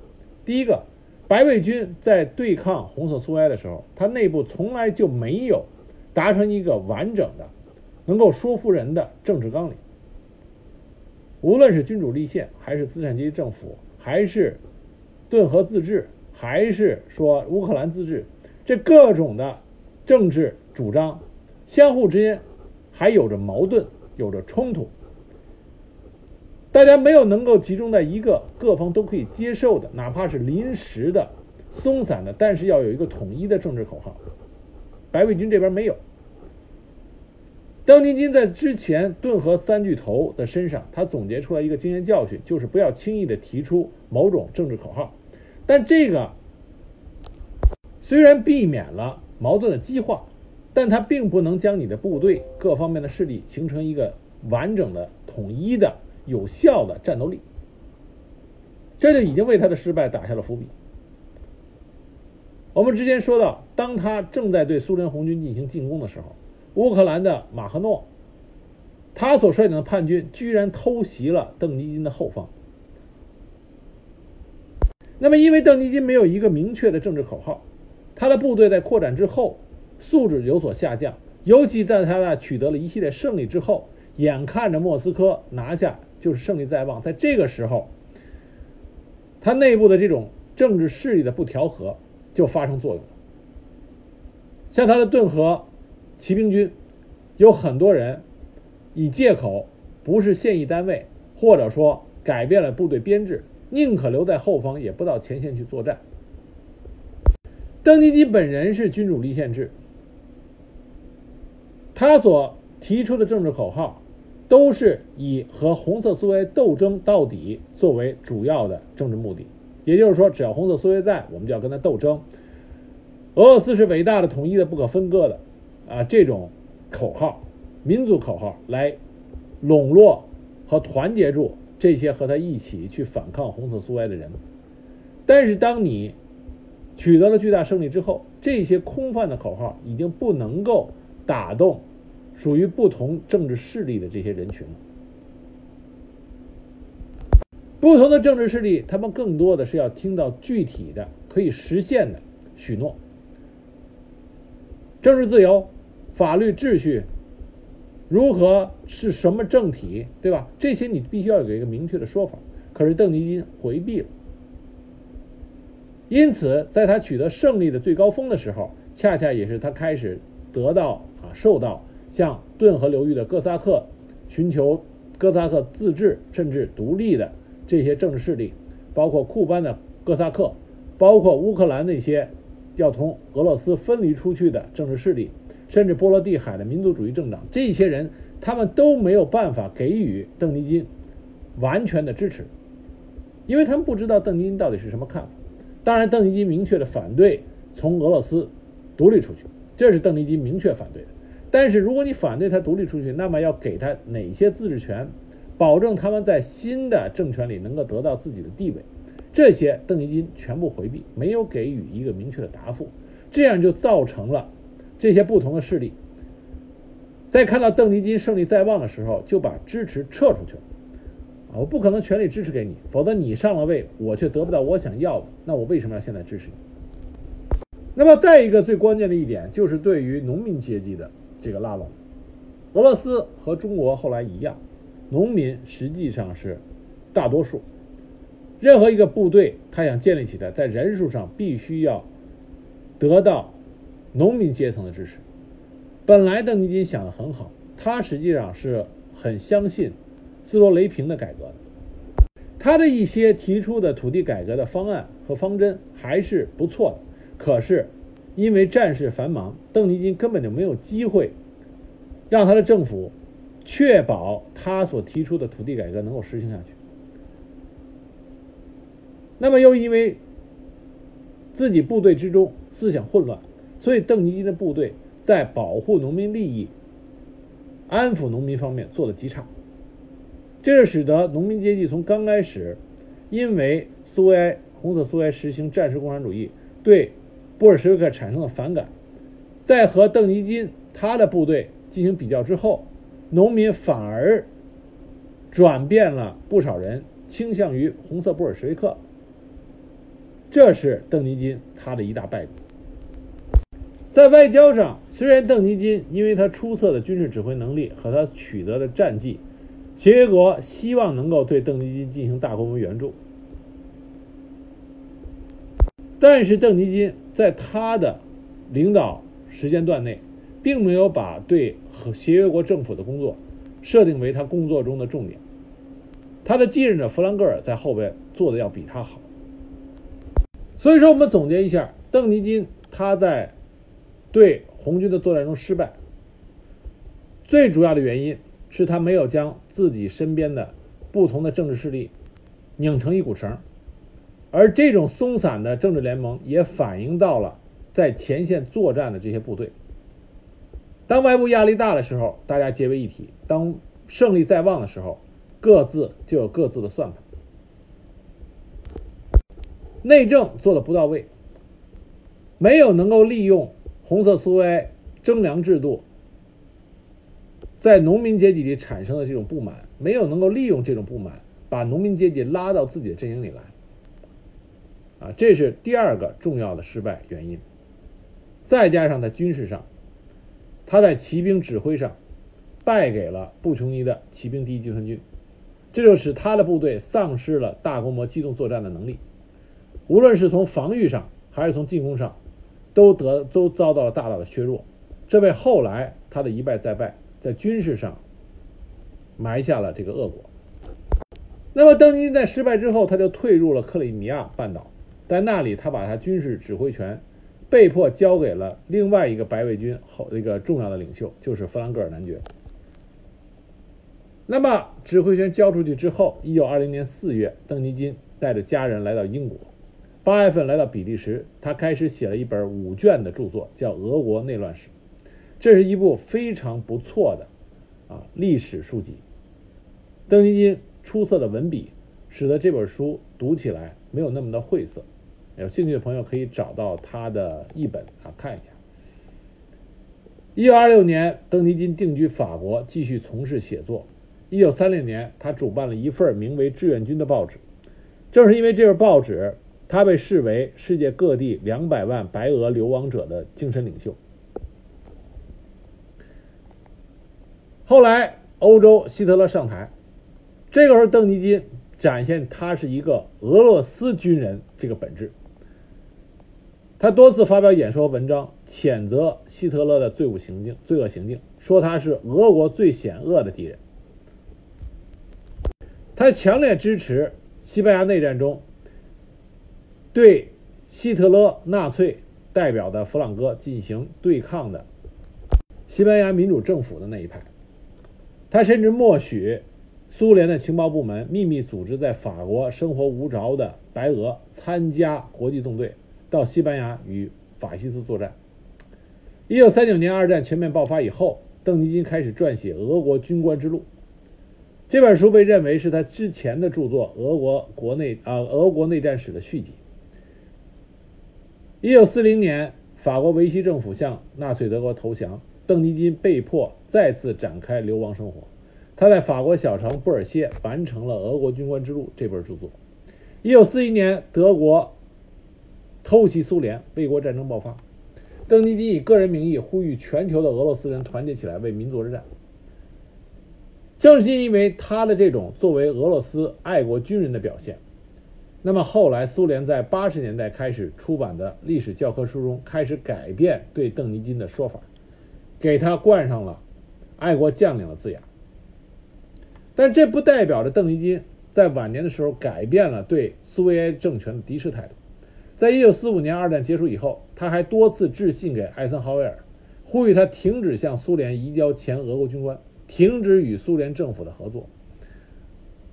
第一个，白卫军在对抗红色苏维埃的时候，他内部从来就没有达成一个完整的、能够说服人的政治纲领。无论是君主立宪，还是资产阶级政府，还是顿河自治。还是说乌克兰自治，这各种的政治主张相互之间还有着矛盾，有着冲突，大家没有能够集中在一个各方都可以接受的，哪怕是临时的、松散的，但是要有一个统一的政治口号。白卫军这边没有。邓尼金在之前顿河三巨头的身上，他总结出来一个经验教训，就是不要轻易的提出某种政治口号。但这个虽然避免了矛盾的激化，但它并不能将你的部队各方面的势力形成一个完整的、统一的、有效的战斗力。这就已经为他的失败打下了伏笔。我们之前说到，当他正在对苏联红军进行进攻的时候，乌克兰的马赫诺，他所率领的叛军居然偷袭了邓尼金的后方。那么，因为邓尼金没有一个明确的政治口号，他的部队在扩展之后素质有所下降，尤其在他那取得了一系列胜利之后，眼看着莫斯科拿下就是胜利在望，在这个时候，他内部的这种政治势力的不调和就发生作用了。像他的顿河骑兵军，有很多人以借口不是现役单位，或者说改变了部队编制。宁可留在后方，也不到前线去作战。邓尼基本人是君主立宪制，他所提出的政治口号，都是以和红色苏维埃斗争到底作为主要的政治目的。也就是说，只要红色苏维埃在，我们就要跟他斗争。俄罗斯是伟大的、统一的、不可分割的，啊，这种口号、民族口号来笼络和团结住。这些和他一起去反抗红色苏维埃的人，但是当你取得了巨大胜利之后，这些空泛的口号已经不能够打动属于不同政治势力的这些人群了。不同的政治势力，他们更多的是要听到具体的可以实现的许诺，政治自由、法律秩序。如何是什么政体，对吧？这些你必须要有一个明确的说法。可是邓尼金回避了，因此在他取得胜利的最高峰的时候，恰恰也是他开始得到啊，受到像顿河流域的哥萨克寻求哥萨克自治甚至独立的这些政治势力，包括库班的哥萨克，包括乌克兰那些要从俄罗斯分离出去的政治势力。甚至波罗的海的民族主义政党，这些人他们都没有办法给予邓尼金完全的支持，因为他们不知道邓尼金到底是什么看法。当然，邓尼金明确的反对从俄罗斯独立出去，这是邓尼金明确反对的。但是，如果你反对他独立出去，那么要给他哪些自治权，保证他们在新的政权里能够得到自己的地位，这些邓尼金全部回避，没有给予一个明确的答复。这样就造成了这些不同的势力，在看到邓尼金胜利在望的时候，就把支持撤出去了。我不可能全力支持给你，否则你上了位，我却得不到我想要的。那我为什么要现在支持你？那么再一个最关键的一点，就是对于农民阶级的这个拉拢。俄罗斯和中国后来一样，农民实际上是大多数。任何一个部队，他想建立起来，在人数上必须要得到农民阶层的支持。本来邓尼金想的很好，他实际上是很相信。斯罗雷平的改革，他的一些提出的土地改革的方案和方针还是不错的。可是，因为战事繁忙，邓尼金根本就没有机会让他的政府确保他所提出的土地改革能够实行下去。那么，又因为自己部队之中思想混乱，所以邓尼金的部队在保护农民利益、安抚农民方面做的极差。这是使得农民阶级从刚开始，因为苏维埃红色苏维埃实行战时共产主义，对布尔什维克产生了反感，在和邓尼金他的部队进行比较之后，农民反而转变了不少人倾向于红色布尔什维克，这是邓尼金他的一大败笔。在外交上，虽然邓尼金因为他出色的军事指挥能力和他取得的战绩。协约国希望能够对邓尼金进行大规模援助，但是邓尼金在他的领导时间段内，并没有把对协约国政府的工作设定为他工作中的重点。他的继任者弗兰格尔在后边做的要比他好。所以说，我们总结一下，邓尼金他在对红军的作战中失败，最主要的原因。是他没有将自己身边的不同的政治势力拧成一股绳，而这种松散的政治联盟也反映到了在前线作战的这些部队。当外部压力大的时候，大家结为一体；当胜利在望的时候，各自就有各自的算盘。内政做的不到位，没有能够利用红色苏维埃征粮制度。在农民阶级里产生的这种不满，没有能够利用这种不满，把农民阶级拉到自己的阵营里来，啊，这是第二个重要的失败原因。再加上在军事上，他在骑兵指挥上败给了布琼尼的骑兵第一集团军，这就使他的部队丧失了大规模机动作战的能力，无论是从防御上还是从进攻上，都得都遭到了大大的削弱，这为后来他的一败再败。在军事上埋下了这个恶果。那么，邓尼金在失败之后，他就退入了克里米亚半岛，在那里，他把他军事指挥权被迫交给了另外一个白卫军后一个重要的领袖，就是弗兰格尔男爵。那么，指挥权交出去之后，一九二零年四月，邓尼金带着家人来到英国，八月份来到比利时，他开始写了一本五卷的著作，叫《俄国内乱史》。这是一部非常不错的啊历史书籍。邓尼金出色的文笔，使得这本书读起来没有那么的晦涩。有兴趣的朋友可以找到他的译本啊看一下。一九二六年，邓尼金定居法国，继续从事写作。一九三零年，他主办了一份名为《志愿军》的报纸。正是因为这份报纸，他被视为世界各地两百万白俄流亡者的精神领袖。后来，欧洲希特勒上台，这个时候，邓尼金展现他是一个俄罗斯军人这个本质。他多次发表演说文章，谴责希特勒的罪恶行径，罪恶行径，说他是俄国最险恶的敌人。他强烈支持西班牙内战中对希特勒纳粹代表的弗朗哥进行对抗的西班牙民主政府的那一派。他甚至默许苏联的情报部门秘密组织在法国生活无着的白俄参加国际纵队，到西班牙与法西斯作战。一九三九年二战全面爆发以后，邓尼金开始撰写《俄国军官之路》。这本书被认为是他之前的著作《俄国国内啊俄国内战史》的续集。一九四零年，法国维希政府向纳粹德国投降，邓尼金被迫再次展开流亡生活。他在法国小城布尔歇完成了《俄国军官之路》这本著作。一九四一年，德国偷袭苏联，卫国战争爆发。邓尼金以个人名义呼吁全球的俄罗斯人团结起来为民族而战。正是因为他的这种作为俄罗斯爱国军人的表现，那么后来苏联在八十年代开始出版的历史教科书中开始改变对邓尼金的说法，给他冠上了“爱国将领”的字眼。但这不代表着邓尼金在晚年的时候改变了对苏维埃政权的敌视态度。在一九四五年二战结束以后，他还多次致信给艾森豪威尔，呼吁他停止向苏联移交前俄国军官，停止与苏联政府的合作。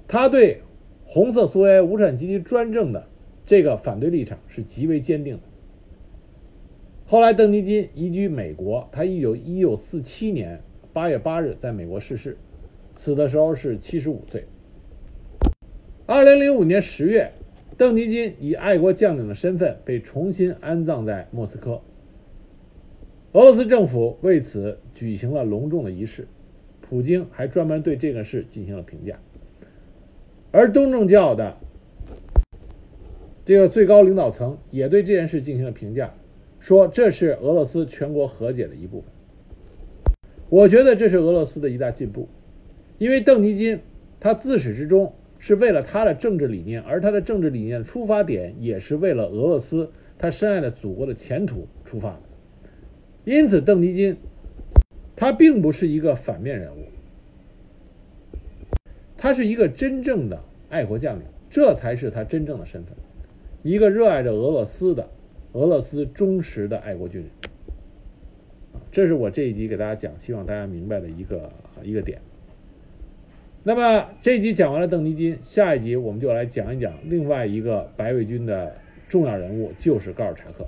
他对红色苏维埃无产阶级专政的这个反对立场是极为坚定的。后来，邓尼金移居美国，他一九一九四七年八月八日在美国逝世，死的时候是七十五岁。二零零五年十月。邓尼金以爱国将领的身份被重新安葬在莫斯科。俄罗斯政府为此举行了隆重的仪式，普京还专门对这个事进行了评价。而东正教的这个最高领导层也对这件事进行了评价，说这是俄罗斯全国和解的一部分。我觉得这是俄罗斯的一大进步，因为邓尼金他自始至终。是为了他的政治理念，而他的政治理念出发点也是为了俄罗斯他深爱的祖国的前途出发的。因此，邓尼金他并不是一个反面人物，他是一个真正的爱国将领，这才是他真正的身份，一个热爱着俄罗斯的俄罗斯忠实的爱国军人。这是我这一集给大家讲，希望大家明白的一个一个点。那么这一集讲完了邓尼金，下一集我们就来讲一讲另外一个白卫军的重要人物，就是高尔察克。